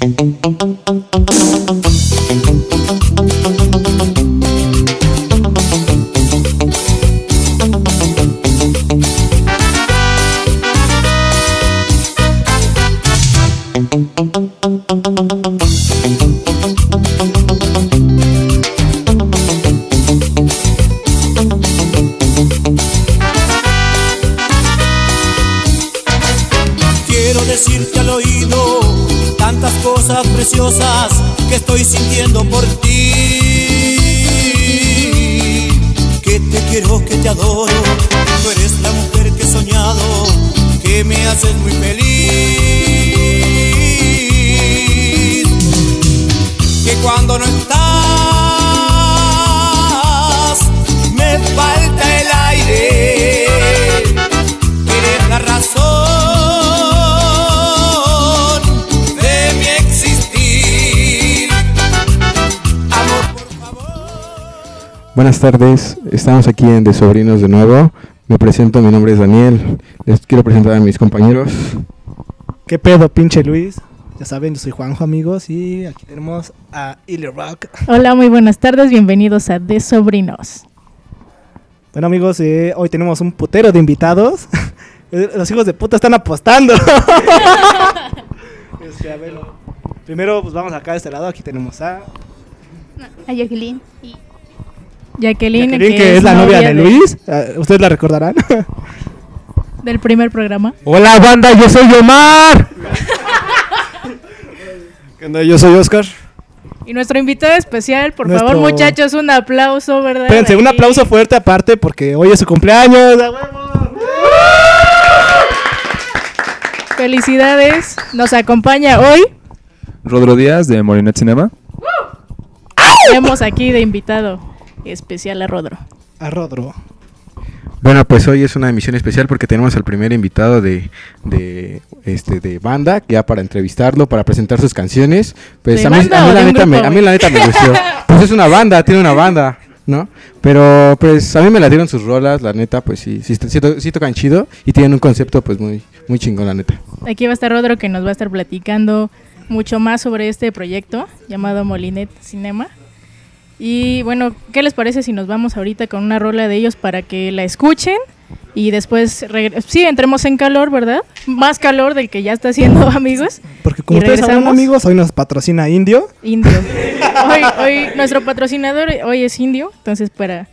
Thank you. Buenas tardes, estamos aquí en De Sobrinos de nuevo. Me presento, mi nombre es Daniel. Les quiero presentar a mis compañeros. ¿Qué pedo, pinche Luis? Ya saben, yo soy Juanjo, amigos, y aquí tenemos a Illy Rock. Hola, muy buenas tardes, bienvenidos a De Sobrinos. Bueno, amigos, eh, hoy tenemos un putero de invitados. Eh, Los hijos de puta están apostando. Este, a ver, primero, pues vamos acá de este lado. Aquí tenemos a A Jacqueline. Y Jacqueline, Jacqueline, que es la novia de Luis. Eh, Ustedes la recordarán. Del primer programa. Hola banda, yo soy Omar. ¿Qué onda? Yo soy Oscar. Y nuestro invitado especial, por Nuestro- favor, muchachos, un aplauso, ¿verdad? Espérense, un aplauso fuerte aparte porque hoy es su cumpleaños. ¡A huevo! Felicidades. Nos acompaña hoy. Rodro Díaz de Morinet Cinema. Tenemos aquí de invitado especial a Rodro. A Rodro. Bueno, pues hoy es una emisión especial porque tenemos al primer invitado de, de, este, de banda, ya para entrevistarlo, para presentar sus canciones. Pues ¿De a mí, a mí la neta me, a mí la neta me gustó. Pues es una banda, tiene una banda, ¿no? Pero pues a mí me la dieron sus rolas, la neta, pues sí, sí, sí tocan chido y tienen un concepto pues muy, muy chingón, la neta. Aquí va a estar Rodro que nos va a estar platicando mucho más sobre este proyecto llamado Molinet Cinema. Y bueno, ¿qué les parece si nos vamos ahorita con una rola de ellos para que la escuchen? Y después, sí, entremos en calor, ¿verdad? Más calor del que ya está haciendo, amigos. Porque como ¿Y ustedes saben, amigos, hoy nos patrocina Indio. Indio. Hoy, hoy nuestro patrocinador hoy es Indio, entonces para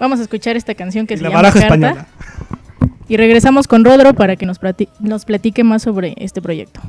vamos a escuchar esta canción que Y se la llama Carta. española. Y regresamos con Rodro para que nos, plati- nos platique más sobre este proyecto.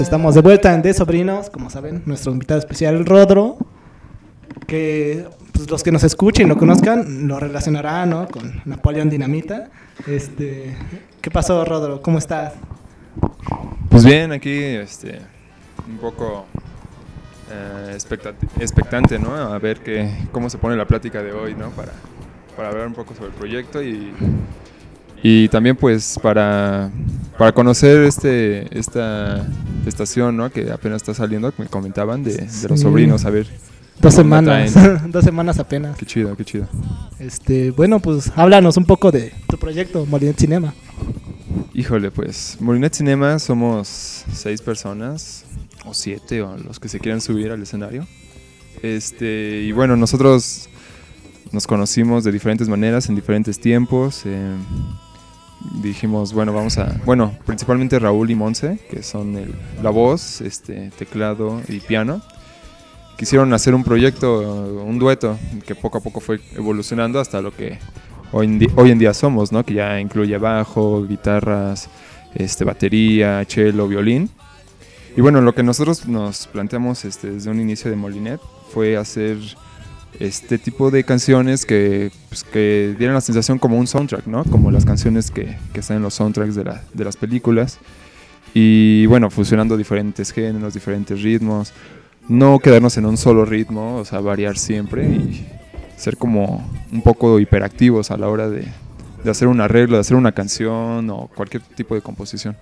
Estamos de vuelta en De Sobrinos, como saben, nuestro invitado especial Rodro, que pues, los que nos escuchen y lo conozcan lo relacionarán ¿no? con Napoleón Dinamita. Este, ¿Qué pasó Rodro? ¿Cómo estás? Pues bien, aquí este, un poco eh, expectante, ¿no? A ver qué, cómo se pone la plática de hoy, ¿no? Para, para hablar un poco sobre el proyecto y, y también pues para, para conocer este, esta estación, ¿no? Que apenas está saliendo, me comentaban, de, de los Sí. sobrinos, a ver. Dos ¿Cómo la semanas, dos semanas apenas. Qué chido, qué chido. Este, bueno, pues háblanos un poco de tu proyecto Molinet Cinema. Híjole, pues Molinet Cinema somos seis personas, o siete, o los que se quieran subir al escenario. Este, y bueno, nosotros nos conocimos de diferentes maneras, en diferentes tiempos. eh, dijimos, bueno, vamos a. Bueno, principalmente Raúl y Monse, que son el- la voz, este, teclado y piano. Quisieron hacer un proyecto, un dueto, que poco a poco fue evolucionando hasta lo que hoy en, hoy en día somos, ¿no? Que ya incluye bajo, guitarras, este, batería, cello, violín. Y bueno, lo que nosotros nos planteamos este, desde un inicio de Molinet fue hacer este tipo de canciones que, pues, que dieran la sensación como un soundtrack, ¿no? Como las canciones que, que están en los soundtracks de, la- de las películas. Y bueno, fusionando diferentes géneros, diferentes ritmos. No quedarnos en un solo ritmo, o sea, variar siempre y ser como un poco hiperactivos a la hora de, de hacer un arreglo, de hacer una canción o cualquier tipo de composición.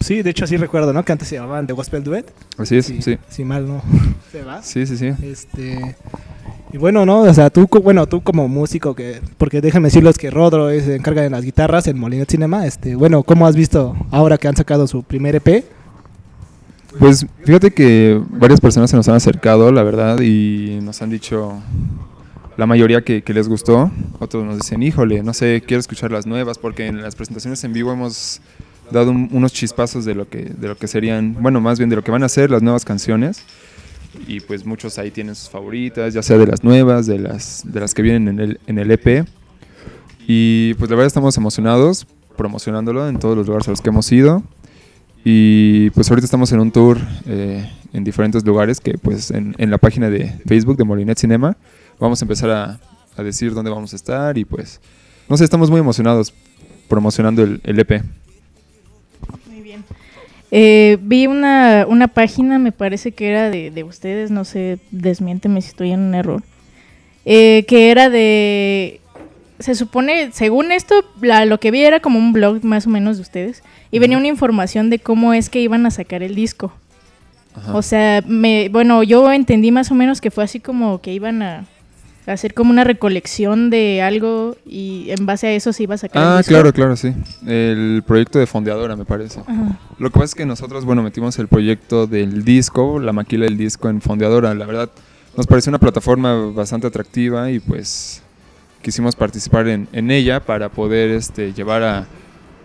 Sí, de hecho sí recuerdo, ¿no? Que antes se llamaban The Gospel Duet. Así es, Sí, sí. Si mal no se va. Sí, sí, sí. Este y bueno, ¿no? O sea, tú, bueno, tú como músico que porque déjenme decirles que Rodro se encarga de las guitarras en Molinet Cinema, este, bueno, ¿cómo has visto ahora que han sacado su primer EP? Pues fíjate que varias personas se nos han acercado, la verdad, y nos han dicho la mayoría que, que les gustó. Otros nos dicen, híjole, no sé, quiero escuchar las nuevas, porque en las presentaciones en vivo hemos dado un- unos chispazos de lo que de lo que serían, bueno, más bien de lo que van a ser las nuevas canciones. Y pues muchos ahí tienen sus favoritas, ya sea de las nuevas, de las de las que vienen en el, en el EP. Y pues la verdad estamos emocionados promocionándolo en todos los lugares a los que hemos ido. Y pues ahorita estamos en un tour eh, en diferentes lugares que pues en, en la página de Facebook de Molinet Cinema vamos a empezar a, a decir dónde vamos a estar y pues no sé, estamos muy emocionados promocionando el, EP. Eh, vi una, una página, me parece que era de, de ustedes, no sé, desmiénteme si estoy en un error, eh, que era de... Se supone, según esto, la- lo que vi era como un blog más o menos de ustedes, y venía una información de cómo es que iban a sacar el disco. Ajá. O sea, me, bueno, yo entendí más o menos que fue así como que iban a hacer como una recolección de algo y en base a eso se iba a sacar el ah, disco. claro, claro, sí. El proyecto de Fondeadora me parece. Ajá. Lo que pasa es que nosotros, bueno, metimos el proyecto del disco, la maquila del disco en Fondeadora. La verdad, nos pareció una plataforma bastante atractiva y pues quisimos participar en, en ella para poder este, llevar a,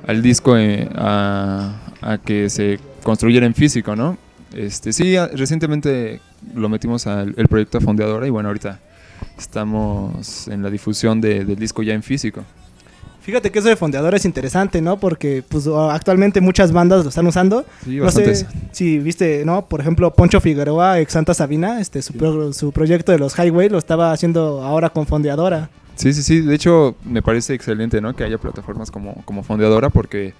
al disco eh, a, a que se construyera en físico, ¿no? Este, sí, recientemente lo metimos al el proyecto Fondeadora y bueno, ahorita estamos en la difusión de- del disco ya en físico. Fíjate que eso de fondeador es interesante, ¿no? Porque pues actualmente muchas bandas lo están usando. Sí, No sé si viste, ¿no? Por ejemplo, Poncho Figueroa, ex Santa Sabina, este su, pro- su proyecto de los Highway lo estaba haciendo ahora con fondeadora. Sí, sí, sí. De hecho, me parece excelente, ¿no? Que haya plataformas como, como Fondeadora porque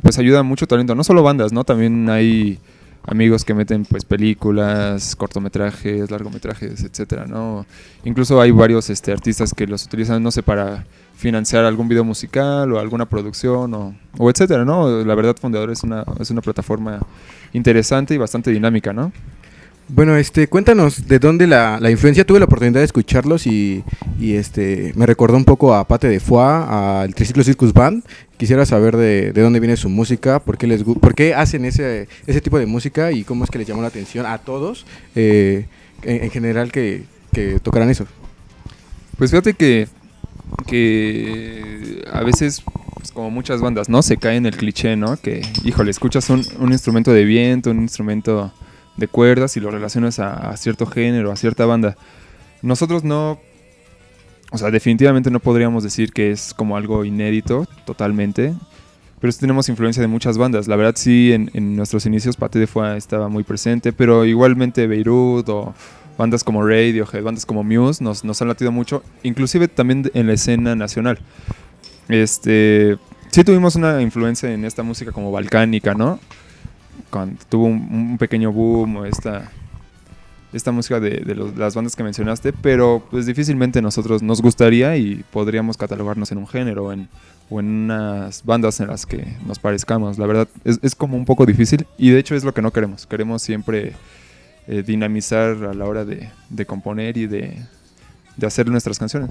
pues ayuda mucho talento. No solo bandas, ¿no? También hay amigos que meten pues películas, cortometrajes, largometrajes, etcétera, ¿no? Incluso hay varios este, artistas que los utilizan, no sé, para financiar algún video musical o alguna producción o, o etcétera, ¿no? La verdad, Fondeadora es una, es una plataforma interesante y bastante dinámica, ¿no? Bueno, este, cuéntanos de dónde la, la influencia. Tuve la oportunidad de escucharlos y, y, este, me recordó un poco a Pate de Foix, al Triciclo Circus Band. Quisiera saber de, de dónde viene su música, por qué, les, por qué hacen ese, ese tipo de música y cómo es que les llamó la atención a todos, eh, en, en general, que, que tocaran eso. Pues fíjate que, que a veces, pues, como muchas bandas, ¿no? Se cae en el cliché, ¿no? Que, híjole, escuchas un, un instrumento de viento, un instrumento de cuerdas y lo relacionas a, a cierto género, a cierta banda. Nosotros no, o sea, definitivamente no podríamos decir que es como algo inédito, totalmente. pero sí tenemos influencia de muchas bandas. La verdad sí, en, en nuestros inicios Pate de Foix estaba muy presente, pero igualmente Beirut o bandas como Radiohead, bandas como Muse nos, nos han latido mucho, inclusive también en la escena nacional. Este, sí tuvimos una influencia en esta música como balcánica, ¿no? Cuando tuvo un, un pequeño boom o esta, esta música de, de los- las bandas que mencionaste, pero pues difícilmente nosotros nos gustaría y podríamos catalogarnos en un género o en, o en unas bandas en las que nos parezcamos. La verdad es, es como un poco difícil y de hecho es lo que no queremos. Queremos siempre eh, dinamizar a la hora de, de componer y de, de hacer nuestras canciones.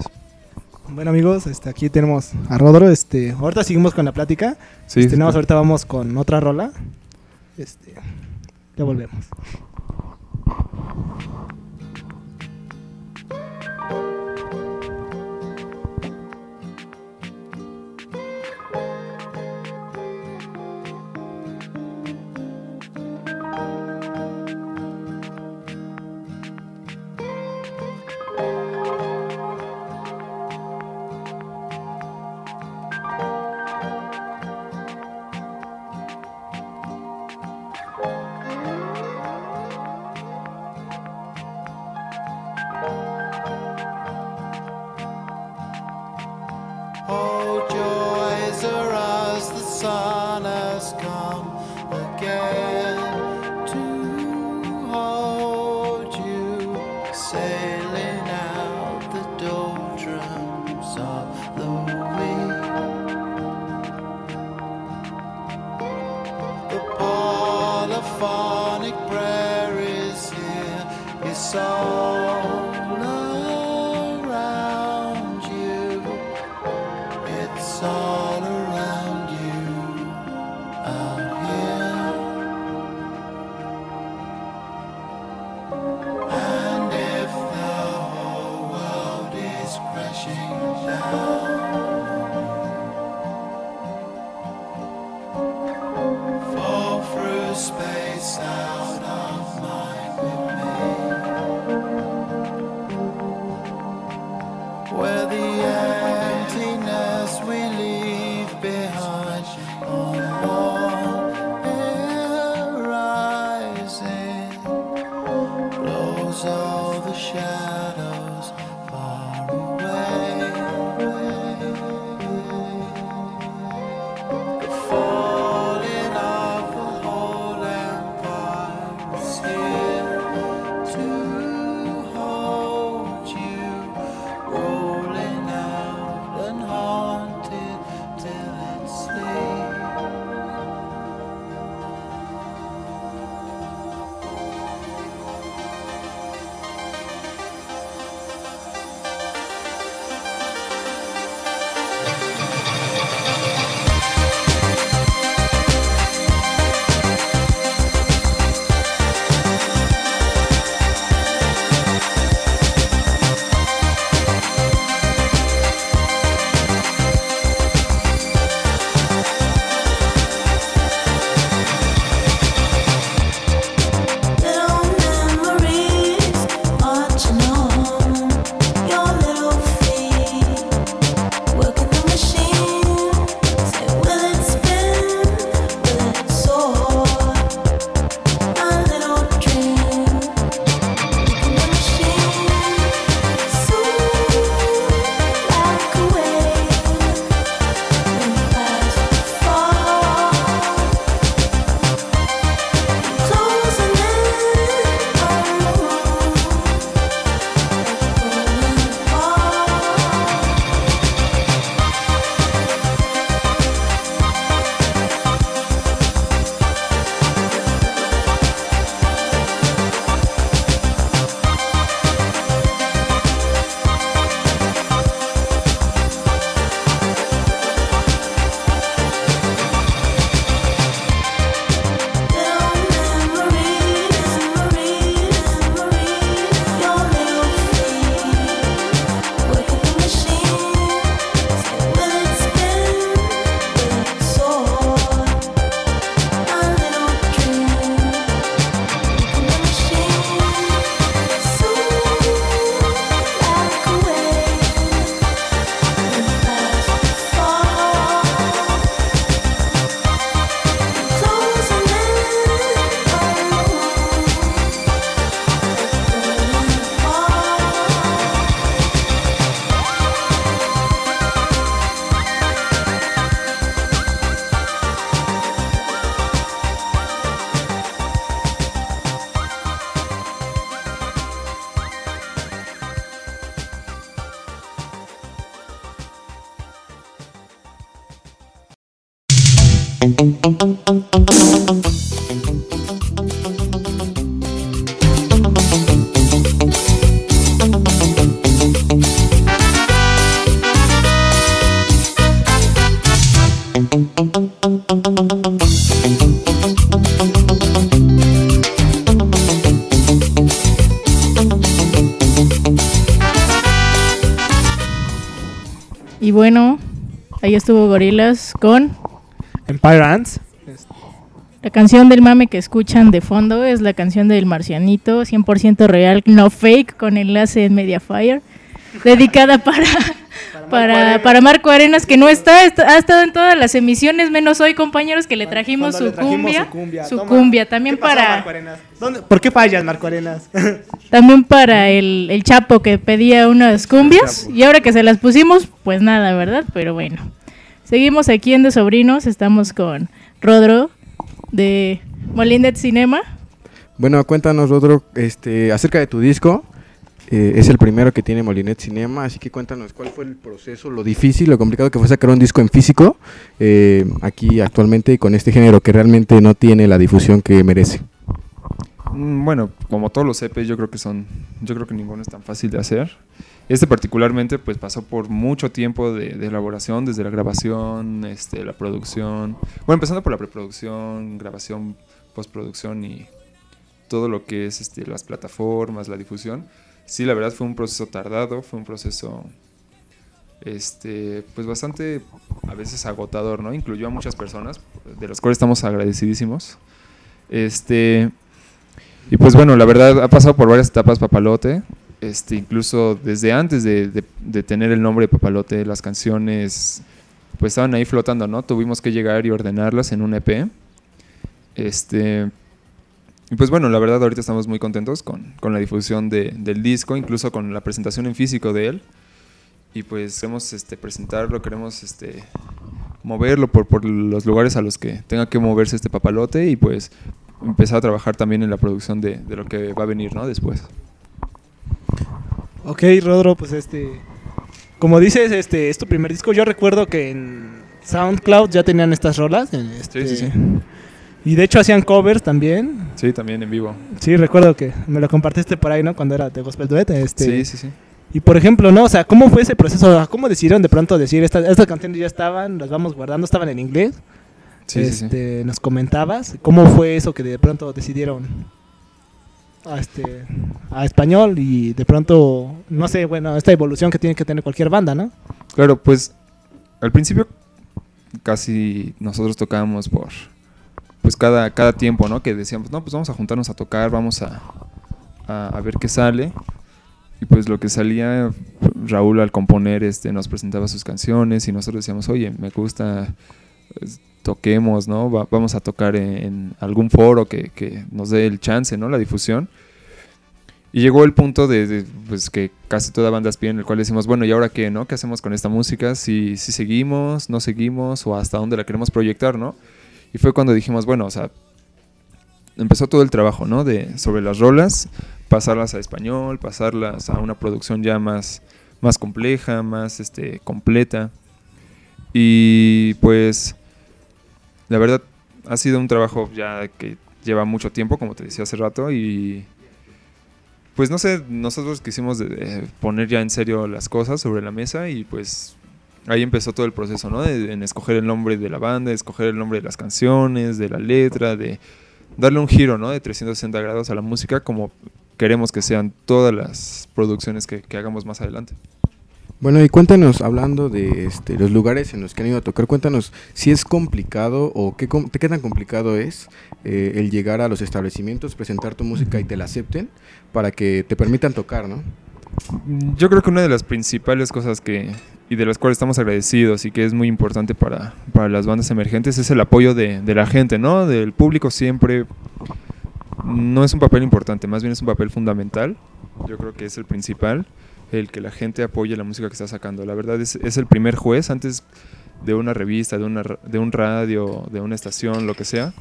Bueno amigos, este, aquí tenemos a Rodro. Este, ahorita seguimos con la plática. Sí, Este, sí, sí. ahorita vamos con otra rola. Este, ya volvemos. Ahí estuvo Gorilas con Empire Ants. la canción del mame que escuchan de fondo. Es la canción del Marcianito, 100% real, no fake, con enlace en Mediafire. Dedicada para, para, para Marco Arenas, que no está, está- ha estado en todas las emisiones, menos hoy, compañeros, que le trajimos, su, le trajimos cumbia, su cumbia. su Toma. cumbia. También ¿Qué pasó, para, Marco Arenas? ¿Dónde- ¿Por qué fallas, Marco Arenas? también para el, el Chapo que pedía unas cumbias. Y ahora que se las pusimos, pues nada, ¿verdad? Pero bueno. Seguimos aquí en De Sobrinos. Estamos con Rodro de Molindet Cinema. Bueno, cuéntanos, Rodro, este, acerca de tu disco. Eh, es el primero que tiene Molinet Cinema, así que cuéntanos cuál fue el proceso, lo difícil, lo complicado que fue sacar un disco en físico eh, aquí actualmente con este género que realmente no tiene la difusión que merece. Mm, Bueno, como todos los EPs, yo creo que son, yo creo que ninguno es tan fácil de hacer. Este particularmente, pues pasó por mucho tiempo de, elaboración, desde la grabación, este, la producción, bueno, empezando por la preproducción, grabación, postproducción y todo lo que es este, las plataformas, la difusión. Sí, la verdad fue un proceso tardado, fue un proceso, este, pues bastante, a veces agotador, ¿no? Incluyó a muchas personas, de las cuales estamos agradecidísimos. Este, y pues bueno, la verdad ha pasado por varias etapas Papalote. Este, incluso desde antes de, tener el nombre de Papalote, las canciones pues estaban ahí flotando, ¿no? Tuvimos que llegar y ordenarlas en un EP. Este, y pues bueno, la verdad ahorita estamos muy contentos con, la difusión de- del disco, incluso con la presentación en físico de él. Y pues queremos este, presentarlo, queremos este, moverlo por, por los lugares a los que tenga que moverse este papalote y pues empezar a trabajar también en la producción de, de lo que va a venir, ¿no? Después. Ok, Rodro, pues este. Como dices, este es tu primer disco. Yo recuerdo que en SoundCloud ya tenían estas rolas. en este- Sí, sí, sí. Y de hecho hacían covers también. Sí, también en vivo. Sí, recuerdo que me lo compartiste por ahí, ¿no? Cuando era de Gospel Duet. Este, Sí, sí, sí. Y por ejemplo, ¿no? O sea, ¿cómo fue ese proceso? ¿Cómo decidieron de pronto decir estas, estas canciones ya estaban, las vamos guardando, estaban en inglés? Sí, sí, sí. este, Nos comentabas. ¿Cómo fue eso que de pronto decidieron a, este, a español y de pronto, no sé, bueno, esta evolución que tiene que tener cualquier banda, ¿no? Claro, pues al principio casi nosotros tocábamos por pues cada, cada tiempo, ¿no? Que decíamos, no, pues vamos a juntarnos a tocar, vamos a, a, a ver qué sale. Y pues lo que salía, Raúl al componer este, nos presentaba sus canciones y nosotros decíamos, oye, me gusta, toquemos, ¿no? Va- vamos a tocar en, algún foro que, nos dé el chance, ¿no? La difusión. Y llegó el punto de, pues que casi toda banda pie en el cual decimos, bueno, ¿y ahora qué, no? ¿Qué hacemos con esta música? Si, si seguimos, no seguimos o hasta dónde la queremos proyectar, ¿no? Y fue cuando dijimos, bueno, o sea, empezó todo el trabajo, ¿no? De, sobre las rolas, pasarlas a español, pasarlas a una producción ya más, más compleja, más este, completa. Y pues, la verdad, ha sido un trabajo ya que lleva mucho tiempo, como te decía hace rato, y pues no sé, nosotros quisimos de- de poner ya en serio las cosas sobre la mesa y pues ahí empezó todo el proceso, ¿no? De, en escoger el nombre de la banda, escoger el nombre de las canciones, de la letra, de darle un giro, ¿no? De 360 grados a la música como queremos que sean todas las producciones que hagamos más adelante. Bueno, y cuéntanos, hablando de este, los lugares en los que han ido a tocar, cuéntanos si es complicado o qué, qué tan complicado es eh, el llegar a los establecimientos, presentar tu música y te la acepten para que te permitan tocar, ¿no? Yo creo que una de las principales cosas que y de las cuales estamos agradecidos y que es muy importante para, para las bandas emergentes es el apoyo de la gente, ¿no? Del público siempre no es un papel importante, más bien es un papel fundamental. Yo creo que es el principal, el que la gente apoye la música que está sacando. La verdad es, el primer juez antes de una revista, de, una, de un radio, de una estación, lo que sea.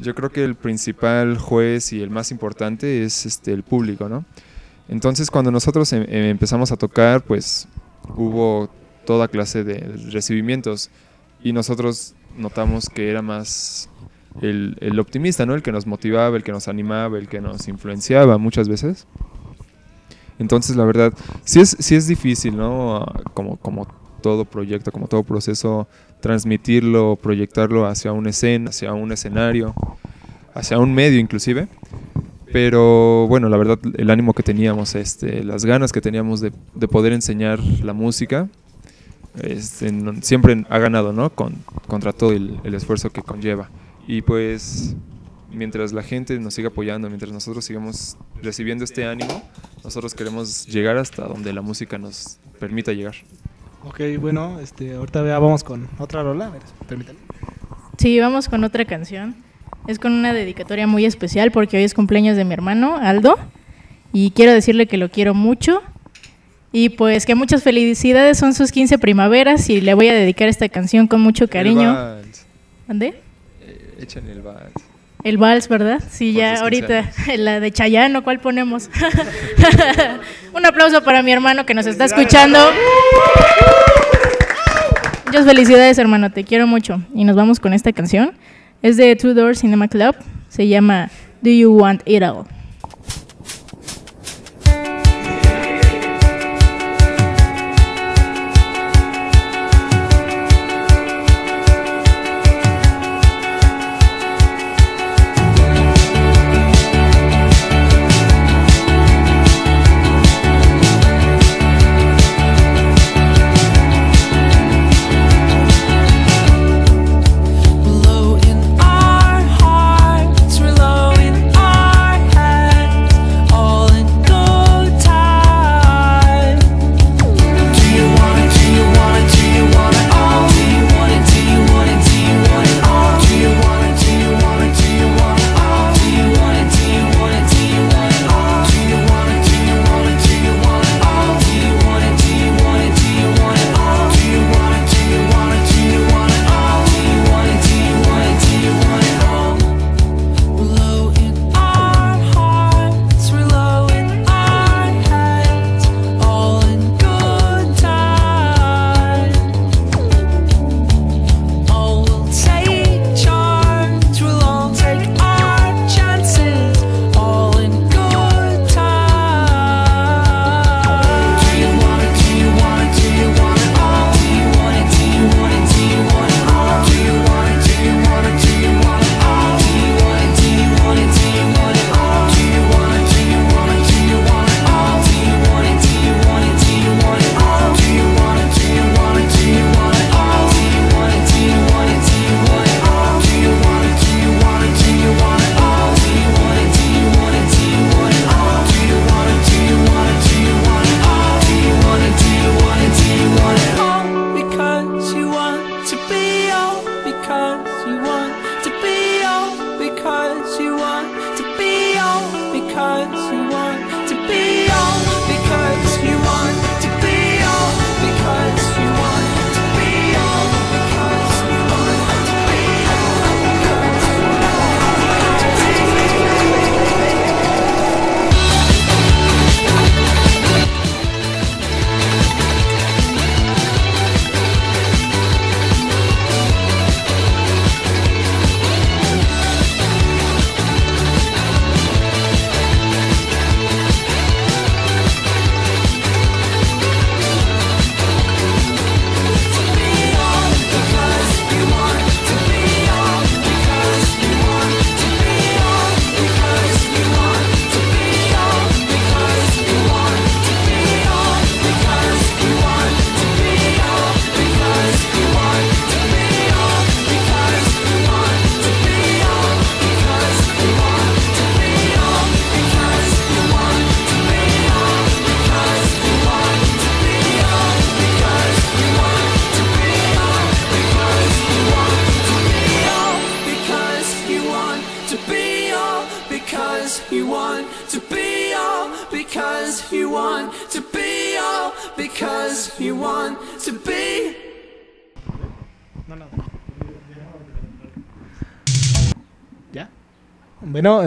Yo creo que el principal juez y el más importante es este, el público, ¿no? Entonces cuando nosotros em, em, empezamos a tocar, pues hubo toda clase de recibimientos y nosotros notamos que era más el, el optimista, ¿no? El que nos motivaba, el que nos animaba, el que nos influenciaba muchas veces. Entonces, la verdad, sí es, sí es difícil, ¿no? Ah, como, como todo proyecto, como todo proceso, transmitirlo, proyectarlo hacia una escena, hacia un escenario, hacia un medio inclusive. Pero bueno, la verdad, el ánimo que teníamos, este, las ganas que teníamos de, de poder enseñar la música, este, siempre ha ganado, ¿no? Con, contra todo el, el esfuerzo que conlleva. Y pues mientras la gente nos siga apoyando, mientras nosotros sigamos recibiendo este ánimo, nosotros queremos llegar hasta donde la música nos permita llegar. Ok, bueno, este, ahorita ya vamos con otra rola, a ver, permítanme. Sí, vamos con otra canción. Es con una dedicatoria muy especial porque hoy es cumpleaños de mi hermano, Aldo, y quiero decirle que lo quiero mucho. Y pues que muchas felicidades, son sus 15 primaveras y le voy a dedicar esta canción con mucho cariño. El ¿Dónde? Eh, el vals. El vals, ¿verdad? Sí, ya ahorita, la de Chayano, ¿cuál ponemos? Un aplauso para mi hermano que nos está escuchando. Muchas felicidades, hermano, te quiero mucho. Y nos vamos con esta canción. Es de Two Door Cinema Club, se llama Do You Want It All?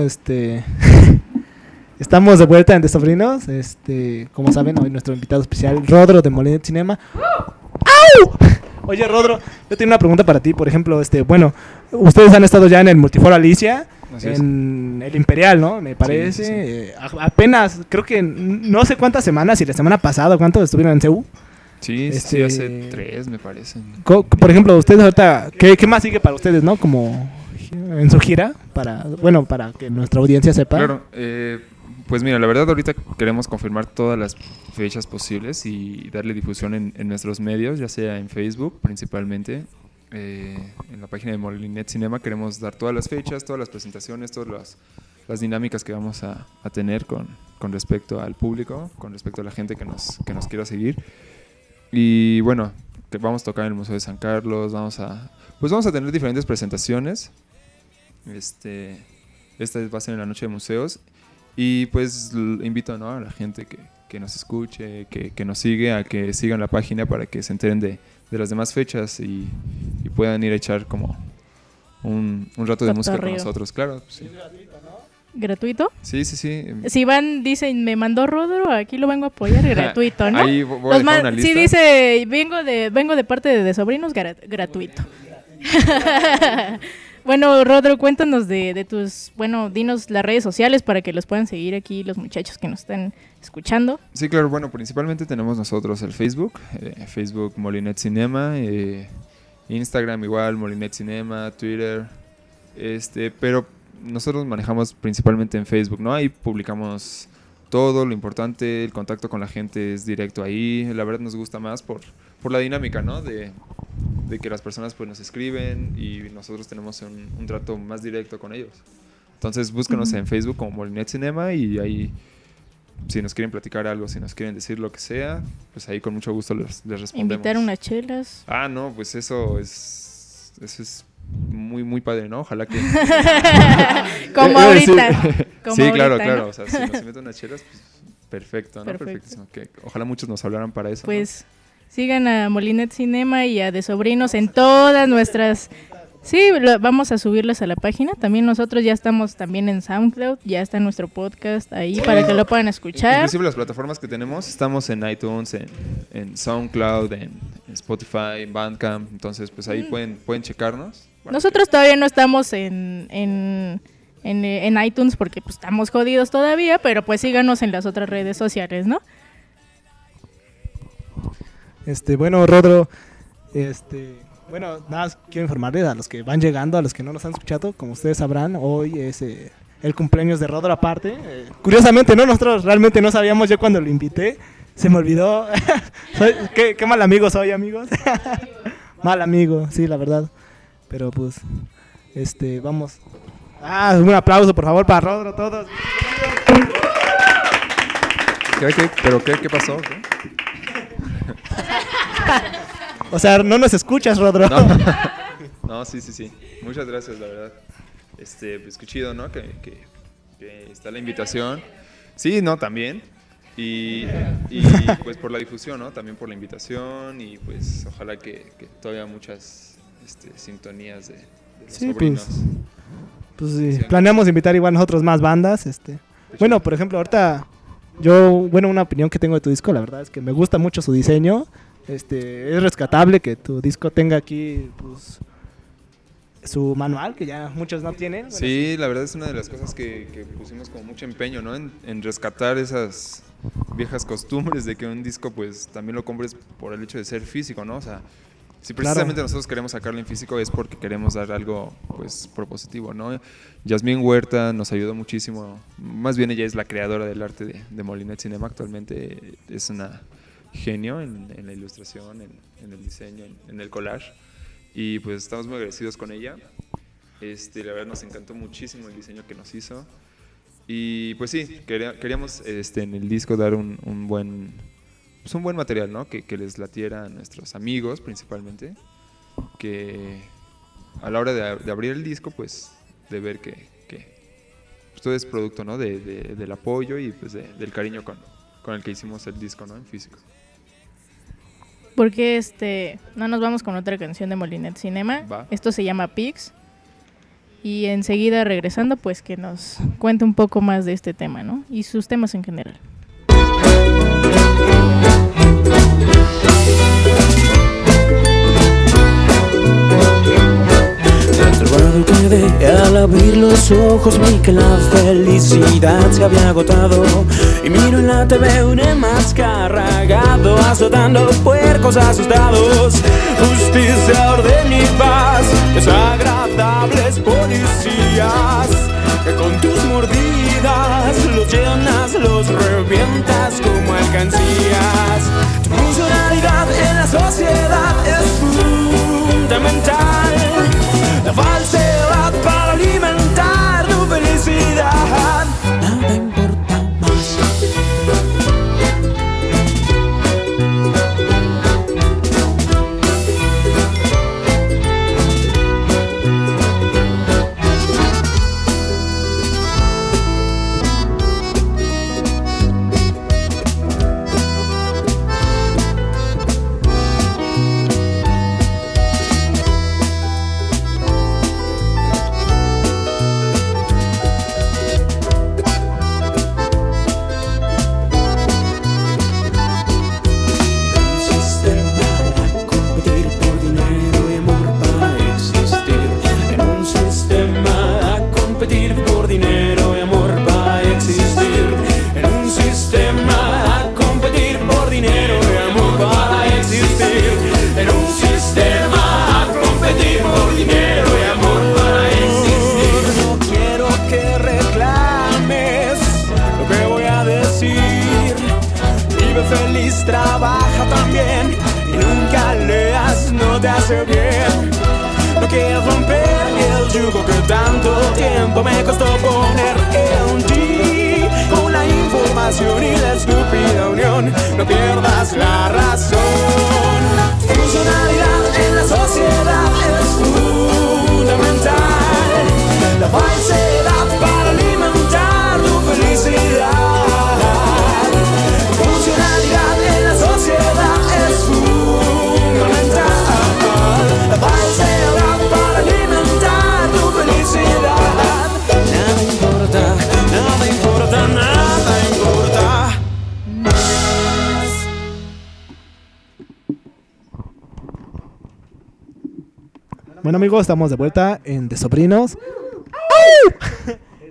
este estamos de vuelta en Desabrinos. Este, como saben, hoy nuestro invitado especial, Rodro de Molinet Cinema. Oye, Rodro, yo tengo una pregunta para ti. Por ejemplo, este, bueno, ustedes han estado ya en el Multiforo Alicia, en el Imperial, ¿no? Me parece. Eh, apenas, creo que no sé cuántas semanas, y la semana pasada, ¿cuánto estuvieron en Seúl? Sí, este, hace tres, me parece. Por ejemplo, ustedes ahorita, ¿qué, ¿qué, más sigue para ustedes, no? Como en su gira, para, bueno, para que nuestra audiencia sepa. Claro, eh, pues mira, la verdad ahorita queremos confirmar todas las fechas posibles y darle difusión en, en nuestros medios, ya sea en Facebook principalmente, eh, en la página de Molinet Cinema queremos dar todas las fechas, todas las presentaciones, todas las, las dinámicas que vamos a, a tener con, con respecto al público, con respecto a la gente que nos, que nos quiera seguir. Y bueno, que vamos a tocar en el Museo de San Carlos, vamos a, pues vamos a tener diferentes presentaciones. Este, esta va a ser en la noche de museos. Y pues invito ¿no? a la gente que, que nos escuche, que, que nos sigue, a que sigan la página para que se enteren de, de las demás fechas y, y puedan ir a echar como un, un rato de música con nosotros. Claro, pues sí. ¿Gratuito? Sí, sí, sí. Si van, dicen, me mandó Rodro, aquí lo vengo a apoyar, gratuito, ¿no? Ahí vo- voy a Los dejar una sí lista. dice, vengo de, vengo de parte de, de sobrinos, gra- gratuito. bueno, Rodro, cuéntanos de, de tus, bueno, dinos las redes sociales para que los puedan seguir aquí los muchachos que nos están escuchando. Sí, claro, bueno, principalmente tenemos nosotros el Facebook, eh, Facebook Molinet Cinema, eh, Instagram igual, Molinet Cinema, Twitter, este, pero nosotros manejamos principalmente en Facebook, ¿no? Ahí publicamos todo, lo importante, el contacto con la gente es directo ahí, la verdad nos gusta más por, por la dinámica, ¿no? De, de que las personas pues nos escriben y nosotros tenemos un, un trato más directo con ellos. Entonces búscanos en Facebook como Molinet Cinema y ahí si nos quieren platicar algo, si nos quieren decir lo que sea, pues ahí con mucho gusto les, les respondemos. Invitar unas chelas. Ah, no, pues eso es eso es muy muy padre, ¿no? Ojalá que Como ahorita. Como sí, claro, ahorita, claro, ¿no? o sea, si nos invitan unas chelas, pues perfecto, ¿no? Perfecto. Perfectísimo. Que ojalá muchos nos hablaran para eso. ¿no? Sigan a Molinet Cinema y a De Sobrinos en todas nuestras... Sí, lo- vamos a subirlas a la página. También nosotros ya estamos también en SoundCloud, ya está nuestro podcast ahí para que lo puedan escuchar. Inclusive las plataformas que tenemos, estamos en iTunes, en, en SoundCloud, en, en Spotify, en Bandcamp, entonces pues ahí pueden, pueden checarnos. Nosotros todavía no estamos en, en, en, en iTunes porque pues, estamos jodidos todavía, pero pues síganos en las otras redes sociales, ¿no? Este, bueno, Rodro, este, bueno, nada, más quiero informarles a los que van llegando, a los que no nos han escuchado, como ustedes sabrán, hoy es eh, el cumpleaños de Rodro aparte. Eh, curiosamente, no, nosotros realmente no sabíamos yo cuando lo invité, se me olvidó. Soy- qué, mal amigo soy, amigos. mal amigo, sí, la verdad. Pero pues, este, vamos. Ah, un aplauso, por favor, para Rodro, todos. ¿Qué? ¿Pero qué, qué pasó? O sea, no nos escuchas, Rodro. No. no, sí, sí, sí. Muchas gracias, la verdad. Este, pues qué chido, ¿no? Que, que- que está la invitación. Sí, no, también. Y, y, pues por la difusión, ¿no? También por la invitación y pues ojalá que, que todavía muchas este, sintonías de, de los Sí, sobrinos. pues. Pues sí, Sí. planeamos invitar igual nosotros más bandas, este. Bueno, por ejemplo, ahorita yo, bueno, una opinión que tengo de tu disco, la verdad es que me gusta mucho su diseño. Este, es rescatable que tu disco tenga aquí pues su manual que ya muchos no tienen. Bueno, Sí, la verdad es una de las cosas que, que pusimos como mucho empeño, ¿no? En, en rescatar esas viejas costumbres de que un disco pues también lo compres por el hecho de ser físico, ¿no? O sea, si Claro. precisamente nosotros queremos sacarlo en físico es porque queremos dar algo pues propositivo, ¿no? Yasmín Huerta nos ayudó muchísimo, más bien ella es la creadora del arte de, de Molinet Cinema actualmente, es una genio en, en la ilustración, en, en el diseño, en, en el collage y pues estamos muy agradecidos con ella. Este, la verdad nos encantó muchísimo el diseño que nos hizo. Y pues sí, quería- queríamos este, en el disco dar un, un buen pues un buen material, ¿no? Que, que les latiera a nuestros amigos principalmente. Que a la hora de, ab- de abrir el disco, pues de ver que, que pues, todo es producto, ¿no? De, de- del apoyo y pues de- del cariño con, con el que hicimos el disco, ¿no? En físico. Porque este, no nos vamos con otra canción de Molinet Cinema. Va. Esto se llama Pix. Y enseguida regresando, pues que nos cuente un poco más de este tema, ¿no? Y sus temas en general. Al abrir los ojos vi que la felicidad se había agotado. Y miro en la TV un enmascaragado azotando puercos asustados. Justicia, orden y paz, desagradables policías Que con tus mordidas los llenas, los revientas como alcancías. Tu funcionalidad en la sociedad Bueno amigos, estamos de vuelta en De Sobrinos.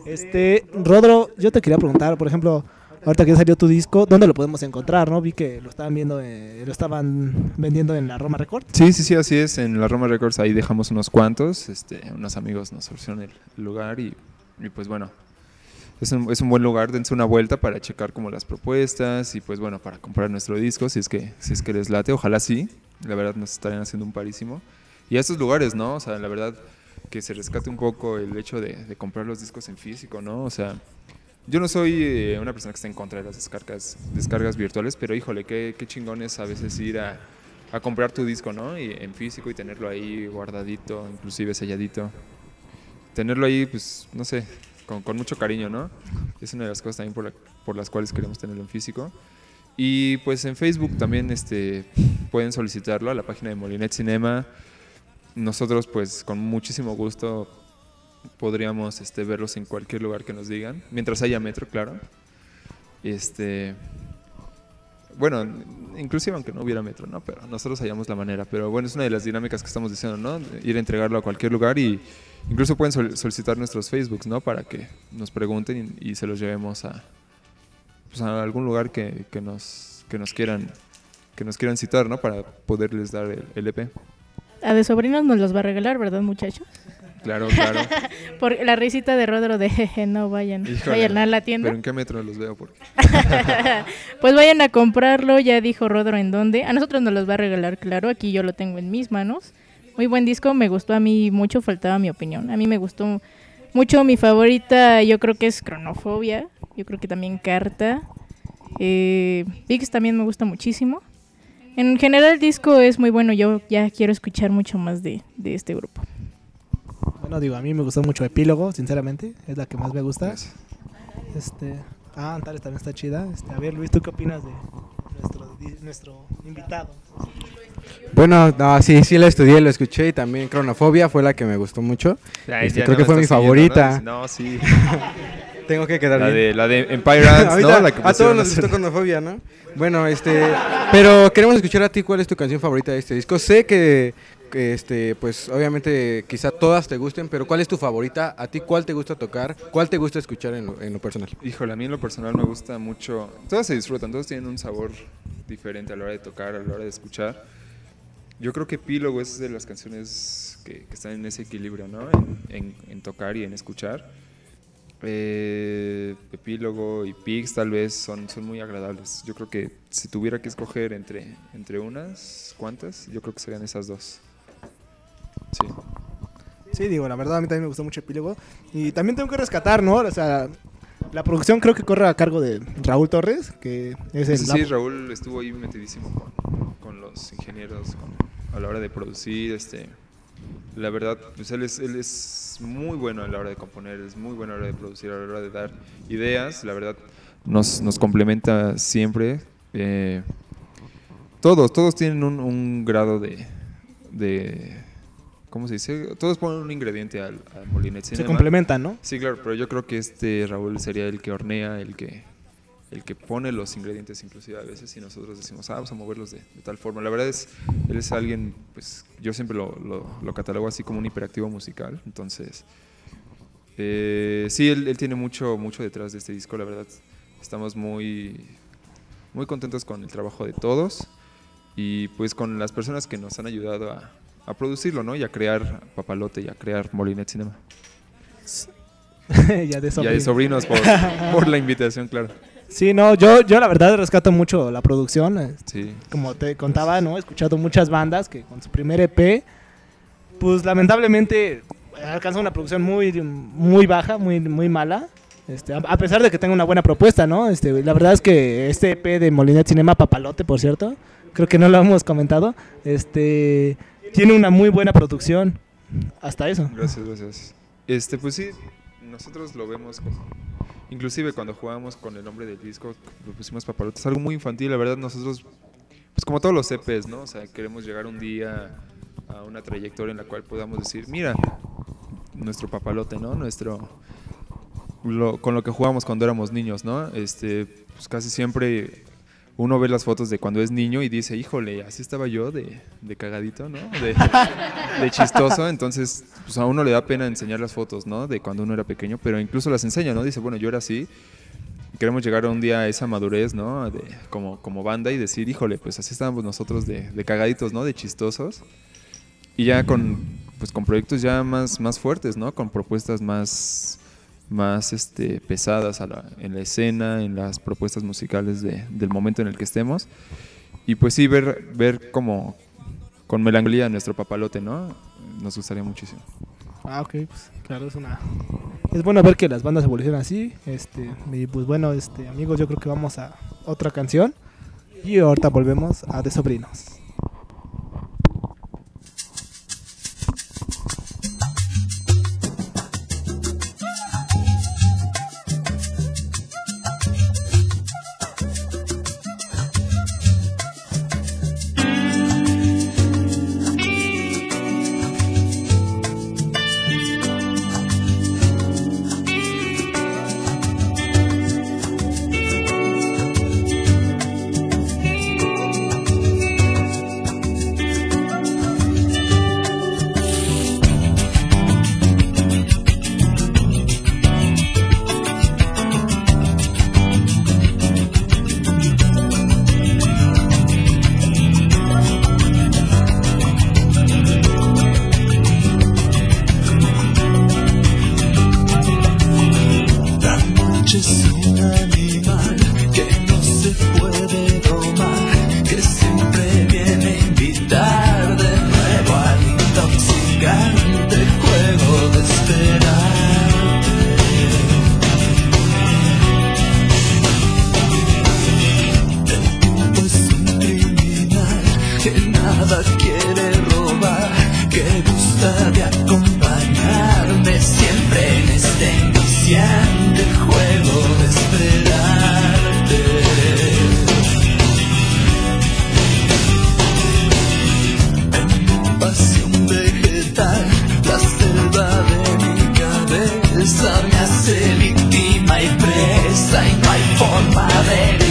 Este, Rodro, yo te quería preguntar, por ejemplo, ahorita que salió tu disco, ¿dónde lo podemos encontrar? ¿No? Vi que lo estaban viendo, eh, lo estaban vendiendo en la Roma Record. Sí, sí, sí, así es. En la Roma Records ahí dejamos unos cuantos. Este, unos amigos nos ofrecieron el lugar y, y pues bueno, es un, es un buen lugar. Dense una vuelta para checar como las propuestas y pues bueno, para comprar nuestro disco si es que, si es que les late. Ojalá sí. La verdad nos estarían haciendo un parísimo. Y a estos lugares, ¿no? O sea, la verdad que se rescate un poco el hecho de, de comprar los discos en físico, ¿no? O sea, yo no soy eh, una persona que está en contra de las descargas, descargas virtuales, pero híjole, qué, qué chingón es a veces ir a, a comprar tu disco, ¿no? Y, en físico y tenerlo ahí guardadito, inclusive selladito. Tenerlo ahí, pues, no sé, con, con mucho cariño, ¿no? Es una de las cosas también por, la- por las cuales queremos tenerlo en físico. Y pues en Facebook también este, pueden solicitarlo a la página de Molinet Cinema. Nosotros pues con muchísimo gusto podríamos este, verlos en cualquier lugar que nos digan, mientras haya metro, claro. Este, bueno, inclusive aunque no hubiera metro, ¿no? Pero nosotros hallamos la manera. Pero bueno, es una de las dinámicas que estamos diciendo, ¿no? Ir a entregarlo a cualquier lugar y incluso pueden sol- solicitar nuestros Facebooks, ¿no? Para que nos pregunten y, se los llevemos a, pues, a algún lugar que, que nos, que nos quieran que nos quieran citar, ¿no? Para poderles dar el, el EP. A de sobrinos nos los va a regalar, ¿verdad, muchachos? Claro, claro. Por la risita de Rodro de jeje, no vayan, Híjole, vayan a la tienda. Pero en qué metro los veo porque pues vayan a comprarlo, ya dijo Rodro en dónde. A nosotros nos los va a regalar, claro, aquí yo lo tengo en mis manos. Muy buen disco, me gustó a mí mucho, faltaba mi opinión. A mí me gustó mucho, mi favorita yo creo que es Cronofobia, yo creo que también Carta. Eh, Vix también me gusta muchísimo. En general el disco es muy bueno, yo ya quiero escuchar mucho más de, de este grupo. Bueno, digo, a mí me gustó mucho Epílogo, sinceramente, es la que más me gusta. Este, ah, Antares también está chida. Este, a ver, Luis, ¿tú qué opinas de nuestro, nuestro invitado? Bueno, no, sí, sí la estudié, lo escuché y también Cronofobia fue la que me gustó mucho. Ay, Este, ya creo no que fue mi siguiendo, favorita. ¿no? No, sí. Tengo que quedar La bien. de, la de Empire Ants, ¿no? La que a todos nos gustó Cronofobia, ¿no? Bueno, este, pero queremos escuchar a ti cuál es tu canción favorita de este disco. Sé que que, este, pues obviamente quizá todas te gusten, pero ¿cuál es tu favorita? ¿A ti cuál te gusta tocar? ¿Cuál te gusta escuchar en lo, en lo personal? Híjole, a mí en lo personal me gusta mucho. Todas se disfrutan, todos tienen un sabor diferente a la hora de tocar, a la hora de escuchar. Yo creo que Epílogo es de las canciones que, que están en ese equilibrio, ¿no? En, en- en tocar y en escuchar. Eh, Epílogo y Pigs tal vez son, son muy agradables. Yo creo que si tuviera que escoger entre, entre unas cuantas, yo creo que serían esas dos. Sí. Sí, digo, la verdad a mí también me gustó mucho Epílogo. Y también tengo que rescatar, ¿no? O sea, la producción creo que corre a cargo de Raúl Torres, que es el... Sí, sí, Raúl estuvo ahí metidísimo con, con los ingenieros con- a la hora de producir. Este, la verdad, pues él es, él es muy bueno a la hora de componer, es muy bueno a la hora de producir, a la hora de dar ideas. La verdad, nos, nos complementa siempre. eh, todos, todos tienen un, un grado de, de. ¿Cómo se dice? Todos ponen un ingrediente al, al Molinet se Cinema. complementan, ¿no? Sí, claro, pero yo creo que este Raúl sería el que hornea, el que el que pone los ingredientes inclusive a veces y nosotros decimos, ah, vamos a moverlos de, de tal forma. La verdad es, él es alguien, pues yo siempre lo, lo, lo catalogo así como un hiperactivo musical, entonces, eh, sí, él, él tiene mucho, mucho detrás de este disco, la verdad, estamos muy, muy contentos con el trabajo de todos y pues con las personas que nos han ayudado a, a producirlo, ¿no? Y a crear Papalote y a crear Molinet Cinema. ya de Y a sobrino. de sobrinos por, por la invitación, claro. Sí, no, yo, yo la verdad rescato mucho la producción. eh, Sí. Como te contaba, ¿no? He escuchado muchas bandas que con su primer EP, pues lamentablemente alcanza una producción muy, muy baja, muy, muy mala. Este, a, a pesar de que tenga una buena propuesta, ¿no? Este, la verdad es que este EP de Molinet Cinema Papalote, por cierto, creo que no lo hemos comentado, este, tiene una muy buena producción. Hasta eso. Gracias, gracias. Este, pues sí, nosotros lo vemos como... Inclusive cuando jugamos con el nombre del disco, lo pusimos papalote. Es algo muy infantil, la verdad nosotros, pues como todos los EPs, ¿no? O sea, queremos llegar un día a una trayectoria en la cual podamos decir, mira, nuestro papalote, ¿no? Nuestro... lo- con lo que jugamos cuando éramos niños, ¿no? Este, pues casi siempre uno ve las fotos de cuando es niño y dice, híjole, así estaba yo de, de cagadito, ¿no? De, de chistoso, entonces pues a uno le da pena enseñar las fotos, ¿no? De cuando uno era pequeño, pero incluso las enseña, ¿no? Dice, bueno, yo era así, queremos llegar un día a esa madurez, ¿no? De, como, como banda y decir, híjole, pues así estábamos nosotros de, de cagaditos, ¿no? De chistosos. Y ya con, pues con proyectos ya más, más fuertes, ¿no? Con propuestas más, más este, pesadas a la- en la escena, en las propuestas musicales de- del momento en el que estemos. Y pues sí, ver, ver como con melancolía nuestro papalote, ¿no? Nos gustaría muchísimo. Ah, ok, pues claro, es una... Es bueno ver que las bandas evolucionan así. Este, y pues bueno, este, amigos, yo creo que vamos a otra canción. Y ahorita volvemos a De Sobrinos. Víctima y presa y no hay forma de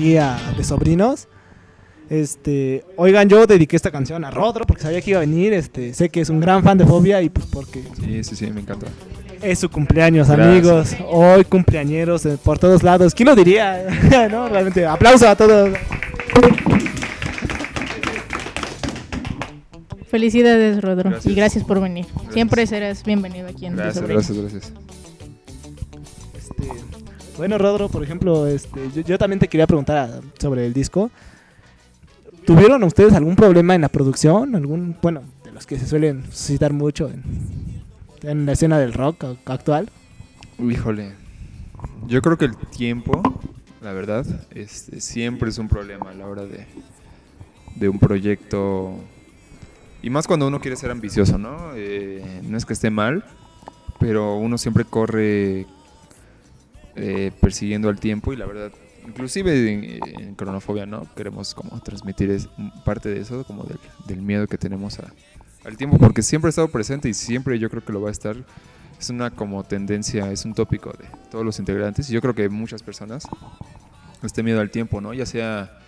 aquí a De Sobrinos. Este, oigan, yo dediqué esta canción a Rodro porque sabía que iba a venir. Este, sé que es un gran fan de Fobia y pues porque Sí, sí, sí, me encanta. es su cumpleaños, Gracias. amigos. Hoy cumpleañeros eh, por todos lados. ¿Quién lo diría? no, realmente, aplauso a todos. Felicidades, Rodro. Gracias. Y gracias por venir. Gracias. Siempre serás bienvenido aquí en Gracias, gracias, gracias. Bueno, Rodro, por ejemplo, este, yo, también te quería preguntar ah, sobre el disco. ¿Tuvieron ustedes algún problema en la producción? ¿Algún, bueno, de los que se suelen citar mucho en, la escena del rock actual? Híjole. Yo creo que el tiempo, la verdad, este, siempre es un problema a la hora de, de un proyecto. Y más cuando uno quiere ser ambicioso, ¿no? Eh, no es que esté mal, pero uno siempre corre eh, persiguiendo al tiempo y la verdad, inclusive en, Cronofobia, ¿no? Queremos como transmitir es- parte de eso, como del, del miedo que tenemos a- al tiempo, porque siempre ha estado presente y siempre yo creo que lo va a estar es una como tendencia, es un tópico de todos los integrantes y yo creo que muchas personas este miedo al tiempo, ¿no? Ya sea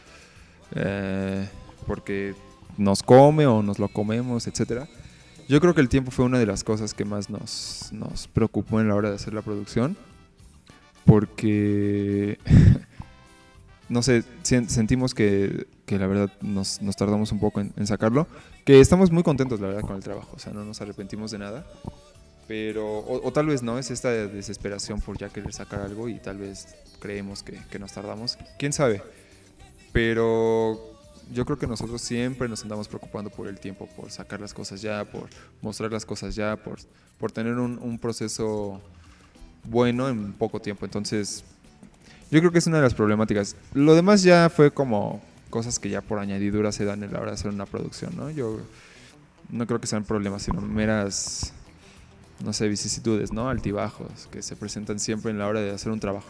eh, porque nos come o nos lo comemos, etcétera. Yo creo que el tiempo fue una de las cosas que más nos, nos preocupó en la hora de hacer la producción porque no sé, sentimos que, que la verdad nos, nos tardamos un poco en, en sacarlo, que estamos muy contentos la verdad con el trabajo, o sea, no nos arrepentimos de nada, pero, o, o tal vez no, es esta desesperación por ya querer sacar algo y tal vez creemos que, que nos tardamos, quién sabe, pero yo creo que nosotros siempre nos andamos preocupando por el tiempo, por sacar las cosas ya, por mostrar las cosas ya, por, por tener un, un proceso bueno en poco tiempo, entonces yo creo que es una de las problemáticas. Lo demás ya fue como cosas que ya por añadidura se dan en la hora de hacer una producción, ¿no? Yo no creo que sean problemas, sino meras, no sé, vicisitudes, ¿no? Altibajos que se presentan siempre en la hora de hacer un trabajo.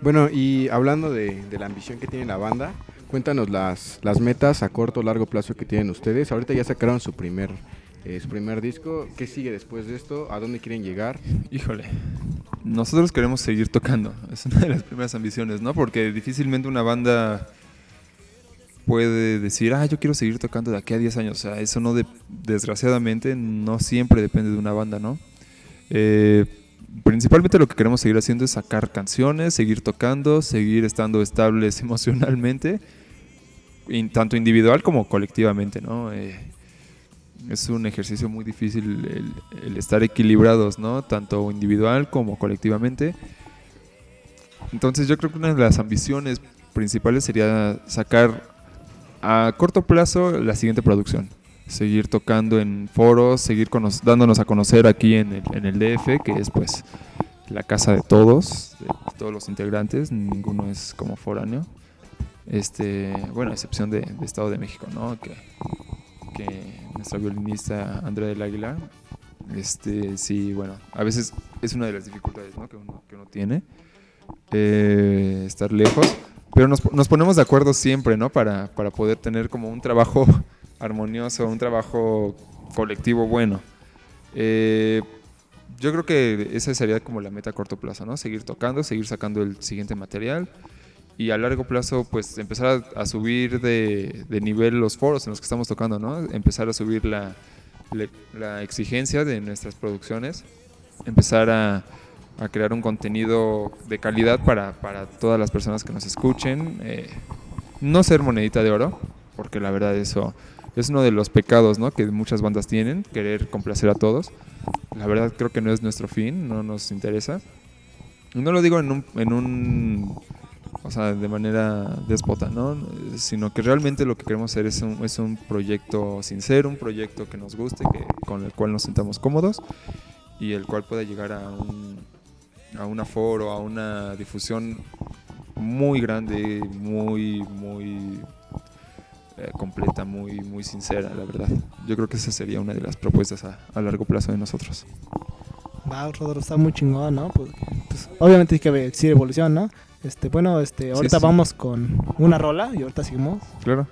Bueno, y hablando de, de la ambición que tiene la banda, cuéntanos las, las metas a corto o largo plazo que tienen ustedes. Ahorita ya sacaron su primer, eh, su primer disco. ¿Qué sigue después de esto? ¿A dónde quieren llegar? Híjole. nosotros queremos seguir tocando. Es una de las primeras ambiciones, ¿no? Porque difícilmente una banda puede decir, ah, yo quiero seguir tocando de aquí a 10 años. O sea, eso no, de- desgraciadamente, no siempre depende de una banda, ¿no? Eh, principalmente lo que queremos seguir haciendo es sacar canciones, seguir tocando, seguir estando estables emocionalmente, tanto individual como colectivamente, ¿no? Eh, es un ejercicio muy difícil el, estar equilibrados, ¿no? Tanto individual como colectivamente. Entonces yo creo que una de las ambiciones principales sería sacar a corto plazo la siguiente producción. Seguir tocando en foros, seguir dándonos a conocer aquí en el, en el DF, que es pues la casa de todos, de todos los integrantes, ninguno es como foráneo. Este, bueno, a excepción de, de Estado de México, ¿no? Que, que nuestra violinista Andrea del Aguilar, este, sí, bueno, a veces es una de las dificultades, ¿no? Que uno, que uno tiene, eh, estar lejos, pero nos, nos ponemos de acuerdo siempre, ¿no? Para, para poder tener como un trabajo armonioso, un trabajo colectivo bueno. Eh, yo creo que esa sería como la meta a corto plazo, ¿no? Seguir tocando, seguir sacando el siguiente material y a largo plazo, pues empezar a, a subir de, de nivel los foros en los que estamos tocando, ¿no? Empezar a subir la, le- la exigencia de nuestras producciones, empezar a, a crear un contenido de calidad para, para todas las personas que nos escuchen. eh, no ser monedita de oro, porque la verdad eso es uno de los pecados ¿no? que muchas bandas tienen, querer complacer a todos. La verdad creo que no es nuestro fin, no nos interesa. No lo digo en un, en un o sea, de manera déspota, ¿no? Sino que realmente lo que queremos hacer es un, es un proyecto sincero, un proyecto que nos guste, que, con el cual nos sintamos cómodos y el cual pueda llegar a un, a un aforo, a una difusión muy grande, muy, muy eh, completa, muy, muy sincera, la verdad. Yo creo que esa sería una de las propuestas a, a largo plazo de nosotros. Va, Rodro, está muy chingón, ¿no? Porque, pues, obviamente hay que existir evolución, ¿no? Este, bueno, este, ahorita sí. vamos con una rola y ahorita seguimos. Claro.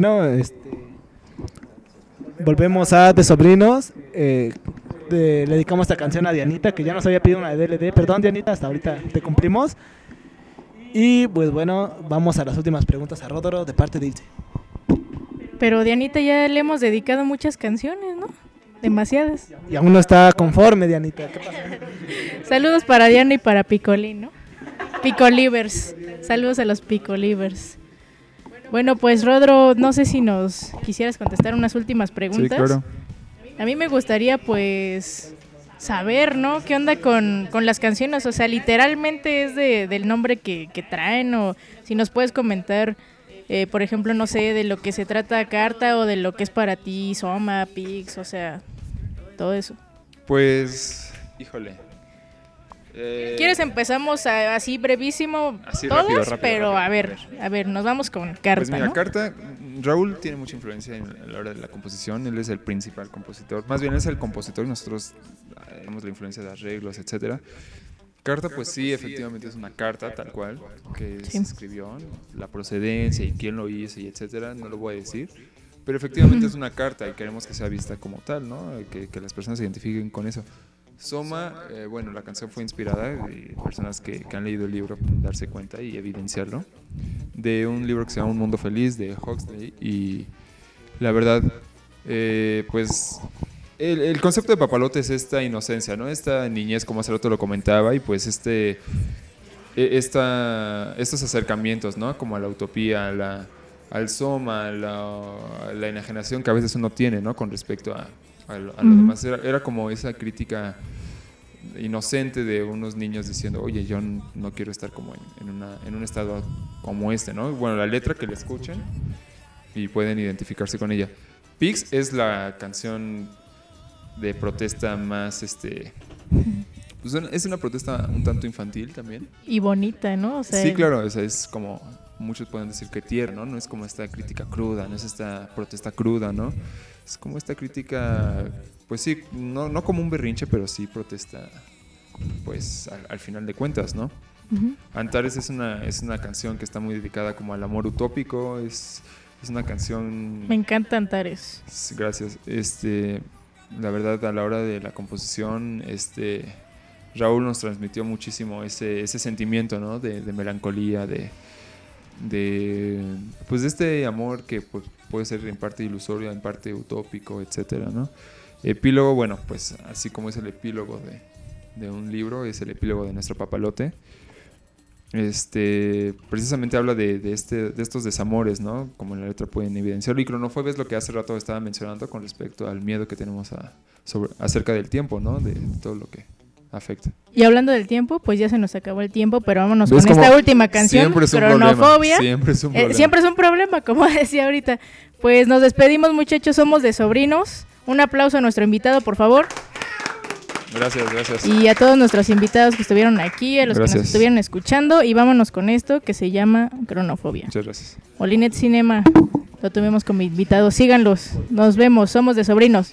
Bueno, este, volvemos a De Sobrinos. eh, de- le dedicamos esta canción a Dianita, que ya nos había pedido una de DLD. Perdón, Dianita, hasta ahorita te cumplimos. Y pues bueno, vamos a las últimas preguntas a Rodoro de parte de Ilse. Pero Dianita ya le hemos dedicado muchas canciones, ¿no? Demasiadas. Y aún no está conforme, Dianita. ¿Qué pasa? Saludos para Diana y para Picolín, ¿no? Picolivers. Saludos a los Picolivers. Bueno, pues Rodro, no sé si nos quisieras contestar unas últimas Sí, preguntas. claro. A mí me gustaría pues saber, ¿no? ¿Qué onda con, con las canciones? O sea, literalmente es de, del nombre que, que traen o si nos puedes comentar, eh, por ejemplo, no sé, de lo que se trata Carta o de lo que es para ti Soma, Pix, o sea, todo eso. Pues, híjole. Eh, ¿Quieres empezamos a- así brevísimo Así todos? rápido, rápido, pero rápido. a ver, a ver, nos vamos con Carta, Pues mira, ¿no? Carta, Raúl tiene mucha influencia en a la hora de la composición, él es el principal compositor, más bien es el compositor y nosotros eh, tenemos la influencia de arreglos, etcétera. Carta, pues sí, efectivamente es una carta tal cual que Sí. se escribió, la procedencia y quién lo hizo y etcétera, no lo voy a decir, pero efectivamente es una carta y queremos que sea vista como tal, ¿no? Que, que las personas se identifiquen con eso. Soma, eh, bueno, la canción fue inspirada, y personas que, que han leído el libro darse cuenta y evidenciarlo, de un libro que se llama Un Mundo Feliz de Huxley y la verdad, eh, pues el, concepto de papalote es esta inocencia, ¿no? Esta niñez, como hace rato lo comentaba, y pues este, e- esta, estos acercamientos, ¿no? Como a la utopía, al soma, a la, a enajenación que a veces uno tiene, ¿no? Con respecto a, a lo, a lo Ujú. demás. Era, era como esa crítica inocente de unos niños diciendo, oye, yo no quiero estar como en, en una, en un estado como este, ¿no? Bueno, la letra que le escuchen y pueden identificarse con ella. Pix es la canción de protesta más, este... pues, es una protesta un tanto infantil también. Y bonita, ¿no? O sea, Sí, claro, o sea, es como, muchos pueden decir que tierno, no es como esta crítica cruda, no es esta protesta cruda, ¿no? Es como esta crítica, pues sí, no, no como un berrinche, pero sí protesta, pues al, al final de cuentas, ¿no? Antares es una, es una canción que está muy dedicada como al amor utópico, es, es una canción... Me encanta Antares. Gracias. Este, la verdad, a la hora de la composición, este, Raúl nos transmitió muchísimo ese, ese sentimiento, ¿no? De, de melancolía, de, de, pues, de este amor que pues, puede ser en parte ilusorio, en parte utópico, etcétera, ¿no? Epílogo, bueno, pues, así como es el epílogo de, de un libro, es el epílogo de nuestro papalote. Este, precisamente habla de, de este, de estos desamores, ¿no? Como en la letra pueden evidenciarlo. Y cronofobia es lo que hace rato estaba mencionando con respecto al miedo que tenemos a, sobre, acerca del tiempo, ¿no? De todo lo que afecta. Y hablando del tiempo, pues ya se nos acabó el tiempo, pero vámonos ¿Ves con esta última canción, siempre es un Cronofobia. problema, siempre es un Eh, problema. siempre es un problema, como decía ahorita. Pues nos despedimos, muchachos, somos de sobrinos. Un aplauso a nuestro invitado, por favor. Gracias, gracias. Y a todos nuestros invitados que estuvieron aquí, a los que nos estuvieron escuchando. Y vámonos con esto que se llama Cronofobia. Muchas gracias. Molinet Cinema, lo tuvimos como invitado. Síganlos, nos vemos, somos de sobrinos.